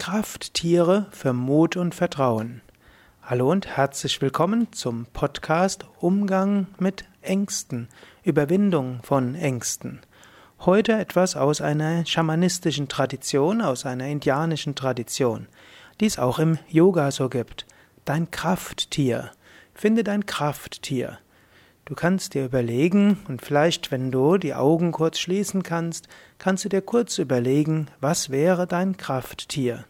Krafttiere für Mut und Vertrauen. Hallo und herzlich willkommen zum Podcast Umgang mit Ängsten, Überwindung von Ängsten. Heute etwas aus einer schamanistischen Tradition, aus einer indianischen Tradition, die es auch im Yoga so gibt. Dein Krafttier. Finde dein Krafttier. Du kannst dir überlegen, und vielleicht, wenn du die Augen kurz schließen kannst, kannst du dir kurz überlegen, was wäre dein Krafttier.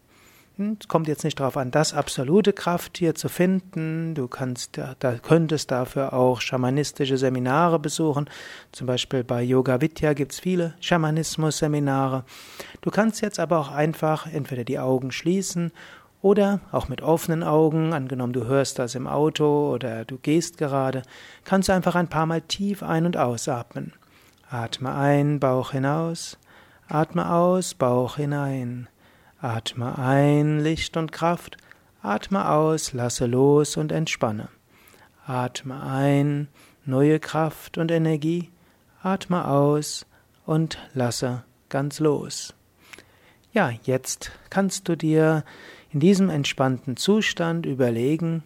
Hm, es kommt jetzt nicht darauf an, das absolute Krafttier zu finden. Du kannst, da könntest dafür auch schamanistische Seminare besuchen. Zum Beispiel bei Yoga Vidya gibt es viele Schamanismus-Seminare. Du kannst jetzt aber auch einfach entweder die Augen schließen oder auch mit offenen Augen, angenommen du hörst das im Auto oder du gehst gerade, kannst du einfach ein paar Mal tief ein- und ausatmen. Atme ein, Bauch hinaus, atme aus, Bauch hinein. Atme ein, Licht und Kraft, atme aus, lasse los und entspanne. Atme ein, neue Kraft und Energie, atme aus und lasse ganz los. Ja, jetzt kannst du dir in diesem entspannten Zustand überlegen,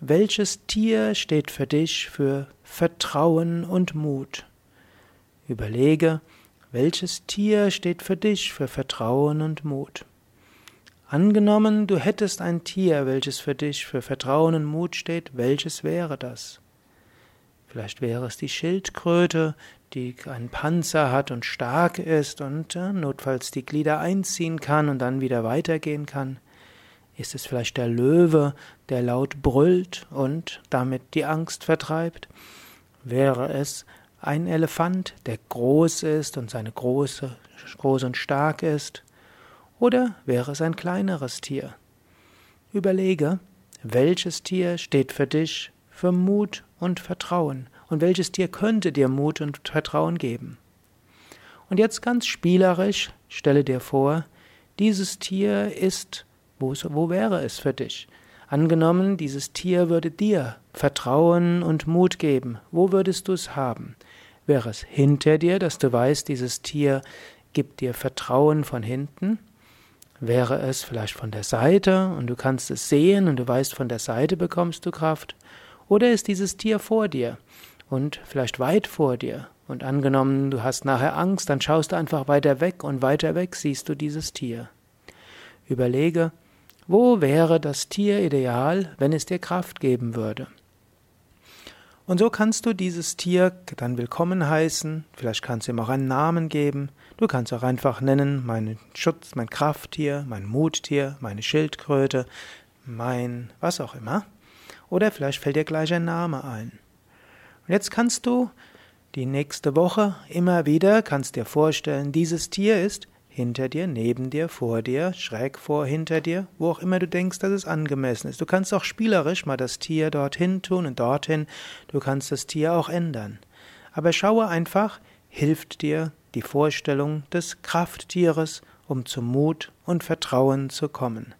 welches Tier steht für dich für Vertrauen und Mut. Überlege, welches Tier steht für dich für Vertrauen und Mut. Angenommen, du hättest ein Tier, welches für dich für Vertrauen und Mut steht, welches wäre das? Vielleicht wäre es die Schildkröte, die einen Panzer hat und stark ist und äh, notfalls die Glieder einziehen kann und dann wieder weitergehen kann. Ist es vielleicht der Löwe, der laut brüllt und damit die Angst vertreibt? Wäre es ein Elefant, der groß ist und seine große, groß und stark ist? Oder wäre es ein kleineres Tier? Überlege, welches Tier steht für dich für Mut und Vertrauen und welches Tier könnte dir Mut und Vertrauen geben? Und jetzt ganz spielerisch stelle dir vor, dieses Tier ist wo, wo wäre es für dich? Angenommen, dieses Tier würde dir Vertrauen und Mut geben. Wo würdest du es haben? Wäre es hinter dir, dass du weißt, dieses Tier gibt dir Vertrauen von hinten? Wäre es vielleicht von der Seite und du kannst es sehen und du weißt, von der Seite bekommst du Kraft? Oder ist dieses Tier vor dir und vielleicht weit vor dir? Und angenommen, du hast nachher Angst, dann schaust du einfach weiter weg und weiter weg siehst du dieses Tier. Überlege, wo wäre das Tier ideal, wenn es dir Kraft geben würde? Und so kannst du dieses Tier dann willkommen heißen, vielleicht kannst du ihm auch einen Namen geben, du kannst auch einfach nennen, mein Schutz, mein Krafttier, mein Muttier, meine Schildkröte, mein was auch immer. Oder vielleicht fällt dir gleich ein Name ein. Und jetzt kannst du die nächste Woche immer wieder, kannst dir vorstellen, dieses Tier ist hinter dir, neben dir, vor dir, schräg vor, hinter dir, wo auch immer du denkst, dass es angemessen ist. Du kannst auch spielerisch mal das Tier dorthin tun und dorthin, du kannst das Tier auch ändern. Aber schaue einfach, hilft dir die Vorstellung des Krafttieres, um zu Mut und Vertrauen zu kommen.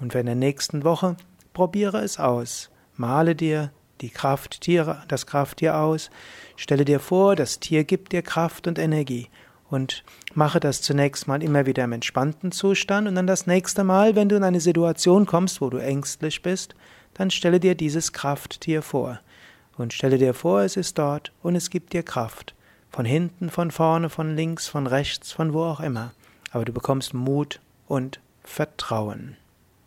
Und wenn in der nächsten Woche, probiere es aus. Male dir die Krafttiere, das Krafttier aus. Stelle dir vor, das Tier gibt dir Kraft und Energie und mache das zunächst mal immer wieder im entspannten Zustand und dann das nächste Mal, wenn du in eine Situation kommst, wo du ängstlich bist, dann stelle dir dieses Krafttier vor und stelle dir vor, es ist dort und es gibt dir Kraft. Von hinten, von vorne, von links, von rechts, von wo auch immer. Aber du bekommst Mut und Vertrauen.